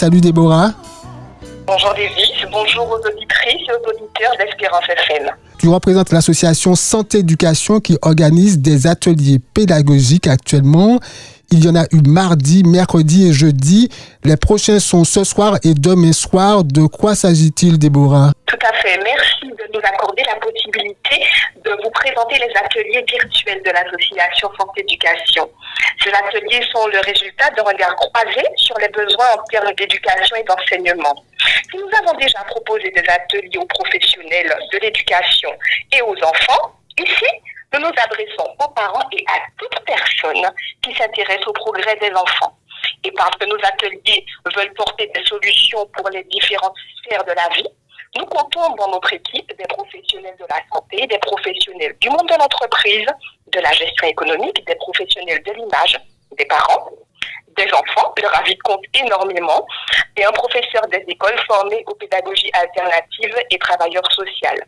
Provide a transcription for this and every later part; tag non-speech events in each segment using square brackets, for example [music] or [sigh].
Salut Déborah. Bonjour Davis, bonjour aux auditrices et aux auditeurs d'Espérance FM. Tu représentes l'association Santé Éducation qui organise des ateliers pédagogiques actuellement. Il y en a eu mardi, mercredi et jeudi. Les prochains sont ce soir et demain soir. De quoi s'agit-il, Déborah? Tout à fait. Merci de nous accorder la possibilité de vous présenter les ateliers virtuels de l'association Santé Éducation. Ces ateliers sont le résultat d'un regard croisé sur les besoins en termes d'éducation et d'enseignement. Nous avons déjà proposé des ateliers aux professionnels de l'éducation et aux enfants, ici, nous nous adressons aux parents et à toute personne qui s'intéresse au progrès des enfants. Et parce que nos ateliers veulent porter des solutions pour les différentes sphères de la vie, nous comptons dans notre équipe des professionnels de la santé, des professionnels du monde de l'entreprise, de la gestion économique, des professionnels de l'image, des parents, des enfants, leur avis compte énormément, et un professeur des écoles formé aux pédagogies alternatives et travailleurs sociaux.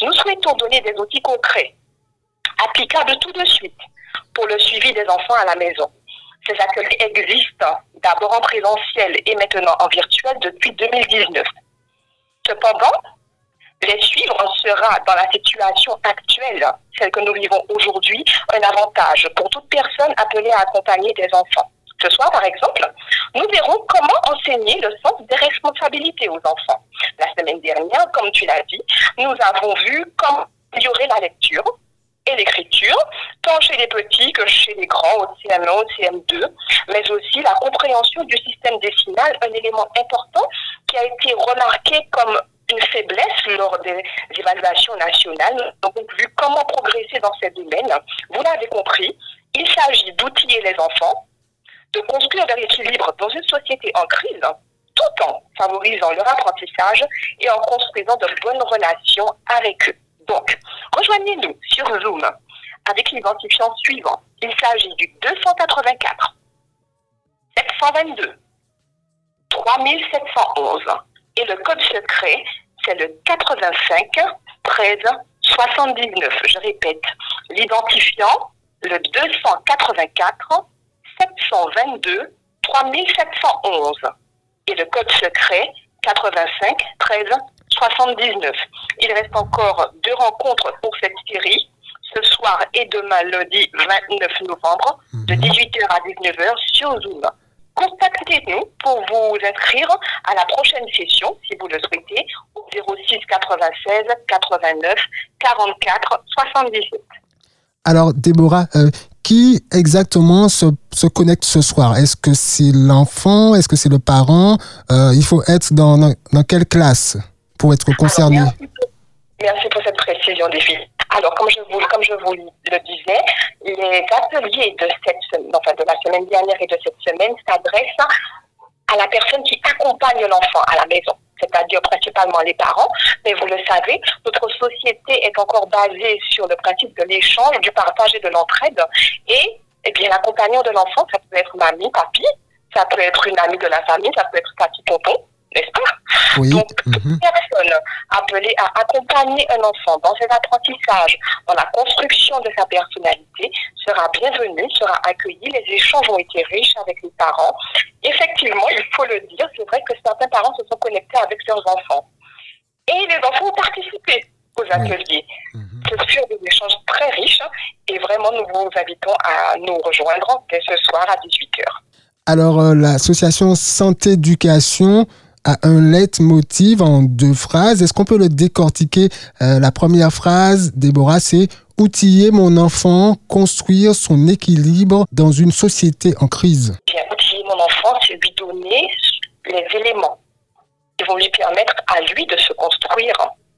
Nous souhaitons donner des outils concrets applicable tout de suite pour le suivi des enfants à la maison. Ces ateliers existent d'abord en présentiel et maintenant en virtuel depuis 2019. Cependant, les suivre sera dans la situation actuelle, celle que nous vivons aujourd'hui, un avantage pour toute personne appelée à accompagner des enfants. Ce soir, par exemple, nous verrons comment enseigner le sens des responsabilités aux enfants. La semaine dernière, comme tu l'as dit, nous avons vu comment améliorer la lecture, et l'écriture, tant chez les petits que chez les grands, au CM1, au CM2, mais aussi la compréhension du système décimal, un élément important qui a été remarqué comme une faiblesse lors des évaluations nationales. Donc, vu comment progresser dans ces domaines. Vous l'avez compris, il s'agit d'outiller les enfants, de construire de l'équilibre dans une société en crise, tout en favorisant leur apprentissage et en construisant de bonnes relations avec eux. Donc, rejoignez-nous sur Zoom avec l'identifiant suivant. Il s'agit du 284 722 3711 et le code secret, c'est le 85 13 79. Je répète, l'identifiant, le 284 722 3711 et le code secret 85 13 79. Il reste encore deux rencontres pour cette série, ce soir et demain, lundi 29 novembre, de 18h mhm. à 19h sur Zoom. Contactez-nous pour vous inscrire à la prochaine session, si vous le souhaitez, au 06 96 89 44 77. Alors, Déborah, euh, qui exactement se, se, connecte ce soir? Est-ce que c'est l'enfant? Est-ce que c'est le parent? Euh, Il faut être dans, dans quelle classe pour être concerné? Merci, pour cette précision, filles. Alors, comme je vous, comme je vous le disais, les ateliers de, cette, enfin, de la semaine dernière et de cette semaine s'adressent à la personne qui accompagne l'enfant à la maison, c'est-à-dire principalement les parents. Mais vous le savez, notre société est encore basée sur le principe de l'échange, du partage et de l'entraide. Et eh bien, l'accompagnant de l'enfant, ça peut être mamie, papy, ça peut être une amie de la famille, ça peut être tati, tonton, n'est-ce pas donc, toute mhm. personne appelée à accompagner un enfant dans ses apprentissages, dans la construction de sa personnalité, sera bienvenue, sera accueillie. Les échanges ont été riches avec les parents. Effectivement, il faut le dire, c'est vrai que certains parents se sont connectés avec leurs enfants. Et les enfants ont participé aux ateliers. Mhm. Ce furent des échanges très riches et vraiment nous vous invitons à nous rejoindre dès ce soir à 18h. Alors, euh, l'association Santé Éducation a un leitmotiv en deux phrases. Est-ce qu'on peut le décortiquer? Euh, La première phrase, Déborah, c'est outiller mon enfant, construire son équilibre dans une société en crise. outiller mon enfant, c'est lui donner les éléments qui vont lui permettre à lui de se construire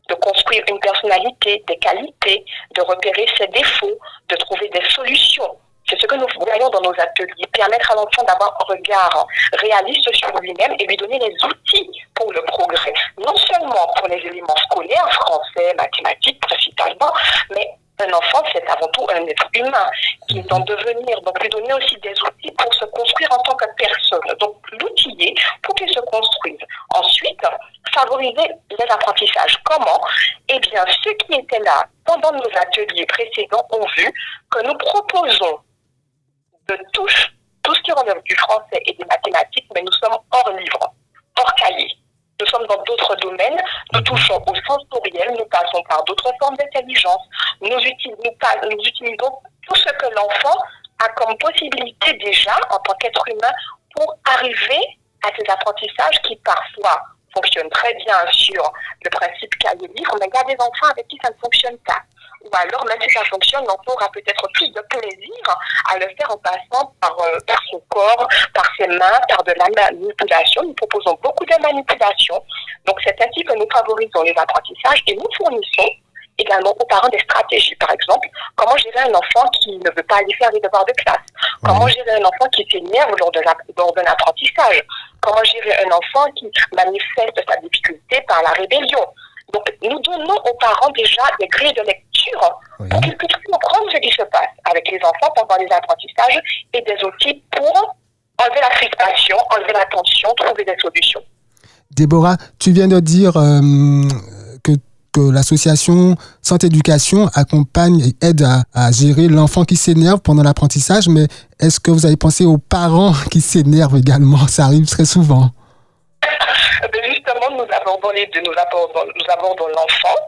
de construire une personnalité, des qualités, de repérer ses défauts, de trouver des solutions c'est ce que nous voyons dans nos ateliers, permettre à l'enfant d'avoir un regard réaliste sur lui-même et lui donner les outils pour le progrès. Non seulement pour les éléments scolaires, français, mathématiques principalement, mais un enfant, c'est avant tout un être humain qui est en devenir. Donc, lui donner aussi des outils pour se construire en tant que personne. Donc, l'outiller pour qu'il se construise. Ensuite, favoriser les apprentissages. Comment? Eh bien, ceux qui étaient là pendant nos ateliers précédents ont vu que nous proposons de tout, tout ce qui relève du français et des mathématiques, mais nous sommes hors livre. d'autres domaines, nous touchons au sensoriel, nous passons par d'autres formes d'intelligence. Nous, nous utilisons tout ce que l'enfant a comme possibilité déjà en tant qu'être humain pour arriver à ces apprentissages qui parfois fonctionnent très bien sur le principe cahier livre, mais il y a des enfants avec qui ça ne fonctionne pas. Ou alors, même si ça fonctionne, l'enfant aura peut-être plus de plaisir à le faire en passant par, euh, par son corps, par ses mains, par de la manipulation. Nous proposons beaucoup de manipulation. Donc, c'est ainsi que nous favorisons les apprentissages et nous fournissons également aux parents des stratégies. Par exemple, comment gérer un enfant qui ne veut pas aller faire les devoirs de classe? Comment gérer un enfant qui s'énerve lors d'un apprentissage Comment gérer un enfant qui manifeste sa difficulté par la rébellion Donc, nous donnons aux parents déjà des grilles de lecture pour qu'ils puissent comprendre ce qui se passe avec les enfants pendant les apprentissages et des outils pour enlever la frustration, enlever la tension, trouver des solutions. Déborah, tu viens de dire euh, que l'association Santé Éducation accompagne et aide à, gérer l'enfant qui s'énerve pendant l'apprentissage, mais est-ce que vous avez pensé aux parents [laughs] qui s'énervent également? Ça arrive très souvent. [laughs] Justement, nous abordons les deux. Nous abordons, nous abordons l'enfant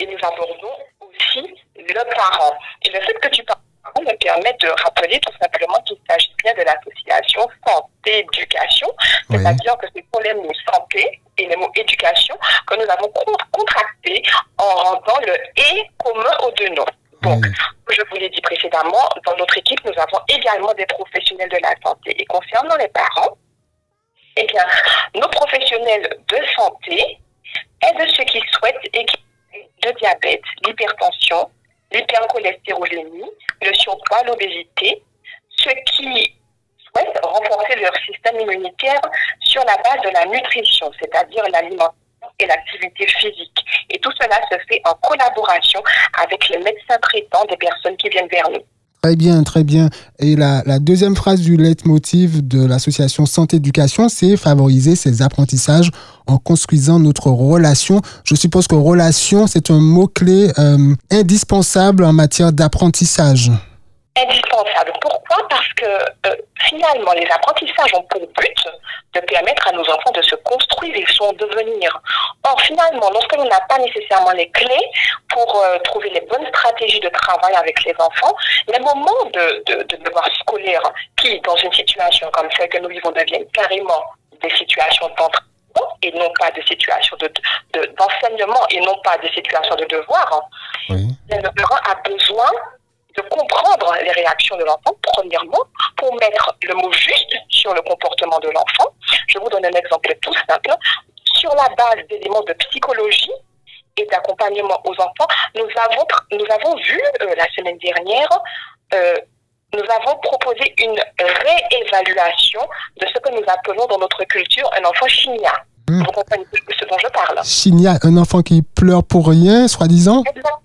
et nous abordons aussi le parent. Et le fait que tu parles me permet de rappeler tout simplement qu'il s'agit bien de l'association santé-éducation, c'est-à-dire que c'est pour les mots santé et les mots éducation que nous avons en rendant le et commun aux deux noms. Donc, je vous l'ai dit précédemment, dans notre équipe, nous avons également des professionnels de la santé. Et concernant les parents, eh bien, nos professionnels de santé aident ceux qui souhaitent et le diabète, l'hypertension, l'hypercholestérolémie, le surpoids, l'obésité, ceux qui souhaitent renforcer leur système immunitaire sur la base de la nutrition, c'est-à-dire l'alimentation et l'activité physique. Et tout cela se fait en collaboration avec les médecins traitants des personnes qui viennent vers nous. Très bien, très bien. Et la, deuxième phrase du leitmotiv de l'association Santé Éducation, c'est favoriser ces apprentissages en construisant notre relation. Je suppose que relation, c'est un mot-clé euh, indispensable en matière d'apprentissage. Indispensable. Pourquoi Parce que euh, finalement, les apprentissages ont pour but de permettre à nos enfants de se construire et son devenir. Or, finalement, lorsque l'on n'a pas nécessairement les clés pour euh, trouver les bonnes stratégies de travail avec les enfants, les moments de, de, de devoir scolaire qui, dans une situation comme celle que nous vivons, deviennent carrément des situations d'entraînement et non pas des situations d'enseignement de, et non pas des situations de devoir, oui. le parent a besoin de comprendre les réactions de l'enfant, premièrement, pour mettre le mot juste sur le comportement de l'enfant. Je vous donne un exemple tout simple. Sur la base d'éléments de psychologie et d'accompagnement aux enfants, nous avons, nous avons vu euh, la semaine dernière, euh, nous avons proposé une réévaluation de ce que nous appelons dans notre culture un enfant chigna. Mmh. Vous comprenez ce dont je parle Chigna, un enfant qui pleure pour rien, soi-disant Exactement.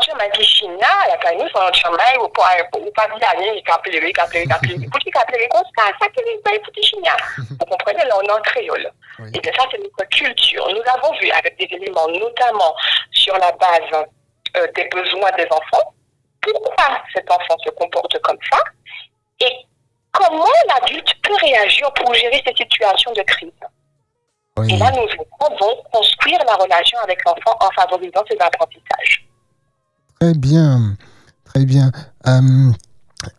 Tu m'as dit Chigna, la [laughs] c'est un chemin, ou pas bien aller, il a pleuré, il a pleuré, il a pleuré. Pour qu'il a pleuré comme ça, ça qui est pas petit Chigna. [laughs] Vous comprenez, là, on est en créole. Oui. Et bien ça, c'est notre culture. Nous avons vu avec des éléments, notamment sur la base euh, des besoins des enfants, pourquoi cet enfant se comporte comme ça et comment l'adulte peut réagir pour gérer ces situations de crise. Et là, nous devons construire la relation avec l'enfant en favorisant ses apprentissages. Très bien, très bien. Euh,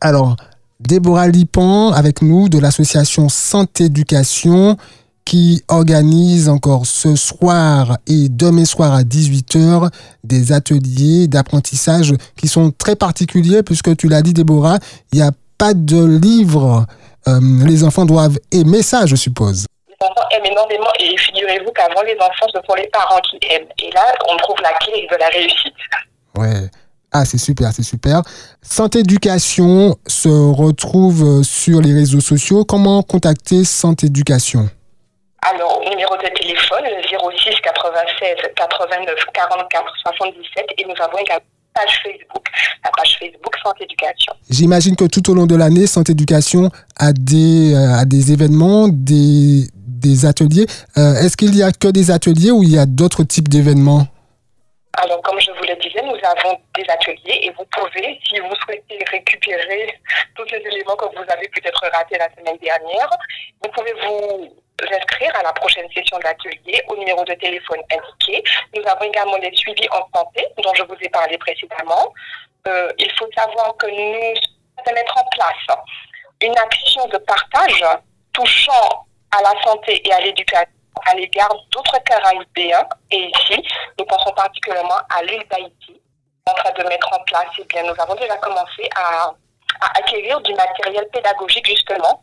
alors, Déborah Lipan avec nous de l'association Santé Éducation qui organise encore ce soir et demain soir à 18h des ateliers d'apprentissage qui sont très particuliers puisque tu l'as dit Déborah, il n'y a pas de livre. Euh, les enfants doivent aimer ça, je suppose enfants aiment énormément et figurez-vous qu'avant les enfants, ce sont les parents qui aiment. Et là, on trouve la clé de la réussite. Ouais. Ah, c'est super, c'est super. Santé Éducation se retrouve sur les réseaux sociaux. Comment contacter Santé Éducation? Alors, numéro de téléphone, 06 96 89 44 77 et nous avons également page Facebook, la page Facebook Santé Éducation. J'imagine que tout au long de l'année, Santé Éducation a des, euh, a des événements, des, des ateliers. Euh, est-ce qu'il y a que des ateliers ou il y a d'autres types d'événements? Alors, comme je vous le disais, nous avons des ateliers et vous pouvez, si vous souhaitez récupérer tous les éléments que vous avez peut-être ratés la semaine dernière, vous pouvez vous inscrire à la prochaine session d'atelier au numéro de téléphone indiqué. Nous avons également les suivis en santé dont je vous ai parlé précédemment. Euh, il faut savoir que nous allons en place une action de partage touchant à la santé et à l'éducation à l'égard d'autres Caraïbéens. Et ici, nous pensons particulièrement à l'île d'Haïti. En train de mettre en place, eh bien, nous avons déjà commencé à à acquérir du matériel pédagogique justement,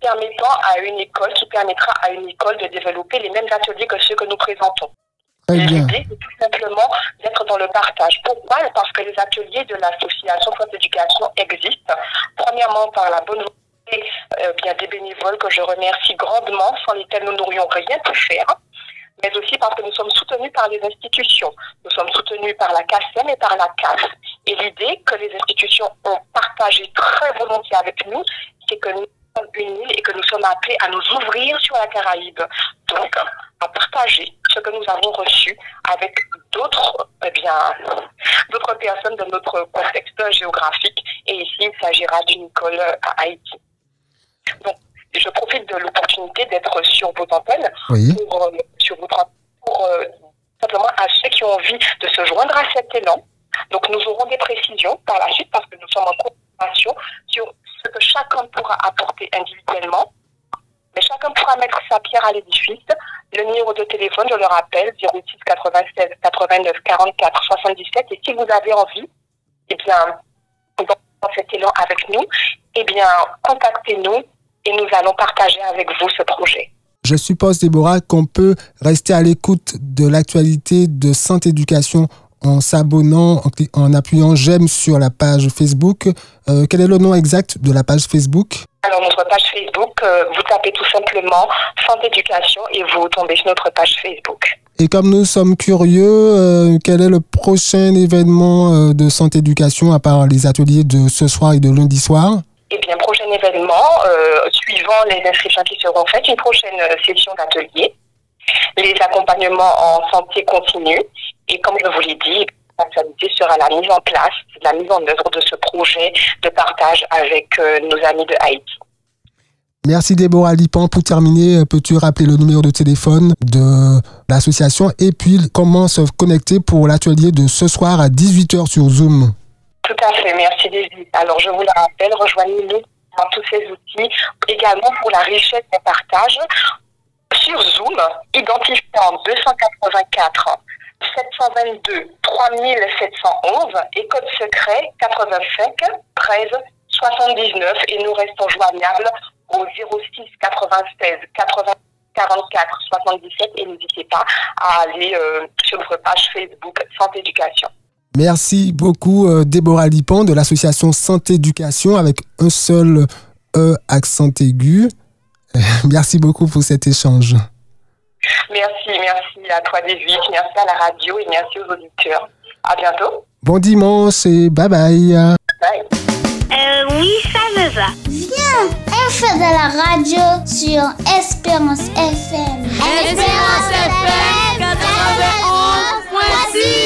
permettant à une école, qui permettra à une école de développer les mêmes ateliers que ceux que nous présentons. L'idée, c'est tout simplement d'être dans le partage. Pourquoi? Parce que les ateliers de l'association France Éducation existent. Premièrement, par la bonne euh, bien des bénévoles que je remercie grandement, sans lesquels nous n'aurions rien pu faire mais aussi parce que nous sommes soutenus par les institutions. Nous sommes soutenus par la CACEM et par la CAF. Et l'idée que les institutions ont partagé très volontiers avec nous, c'est que nous sommes une île et que nous sommes appelés à nous ouvrir sur la Caraïbe. Donc, à partager ce que nous avons reçu avec d'autres, eh bien, d'autres personnes de notre contexte géographique. Et ici, il s'agira d'une école à Haïti. Donc, je profite de l'opportunité d'être sur vos antennes pour, euh, sur votre, pour euh, simplement à ceux qui ont envie de se joindre à cet élan. Donc nous aurons des précisions par la suite parce que nous sommes en coopération sur ce que chacun pourra apporter individuellement. Mais chacun pourra mettre sa pierre à l'édifice. Le numéro de téléphone, je le rappelle, 06 96 89 44 77. Et si vous avez envie, eh bien, dans cet élan avec nous, eh bien, contactez-nous et nous allons partager avec vous ce projet. Je suppose, Déborah, qu'on peut rester à l'écoute de l'actualité de Santé Éducation en s'abonnant, en, appuyant j'aime sur la page Facebook. Euh, quel est le nom exact de la page Facebook? Alors, notre page Facebook, euh, vous tapez tout simplement Santé Éducation et vous tombez sur notre page Facebook. Et comme nous sommes curieux, euh, quel est le prochain événement de Santé Éducation à part les ateliers de ce soir et de lundi soir? Eh bien, prochain événement, euh, suivant les inscriptions qui seront faites, une prochaine euh, session d'atelier, les accompagnements en santé continue, et comme je vous l'ai dit, l'actualité sera la mise en place, la mise en œuvre de ce projet de partage avec euh, nos amis de Haïti. Merci Déborah Lipan. Pour terminer, peux-tu rappeler le numéro de téléphone de l'association? Et puis comment se connecter pour l'atelier de ce soir à 18h sur Zoom? Tout à fait, merci David. Alors je vous le rappelle, rejoignez-nous dans tous ces outils, également pour la richesse des partages sur Zoom, identifiant 284 722 3711 et code secret 85 13 79 et nous restons joignables au 06 96 80 44 77 et n'hésitez pas à aller euh, sur notre page Facebook Santé Éducation. Merci beaucoup, euh, Déborah Lipan de l'association Santé Éducation avec un seul E accent aigu. [laughs] Merci beaucoup pour cet échange. Merci, merci à toi, David. Merci à la radio et merci aux auditeurs. À bientôt. Bon dimanche et bye bye. Bye. Euh, oui, ça me va. Viens, on fait de la radio sur Espérance FM. Espérance FM 91.6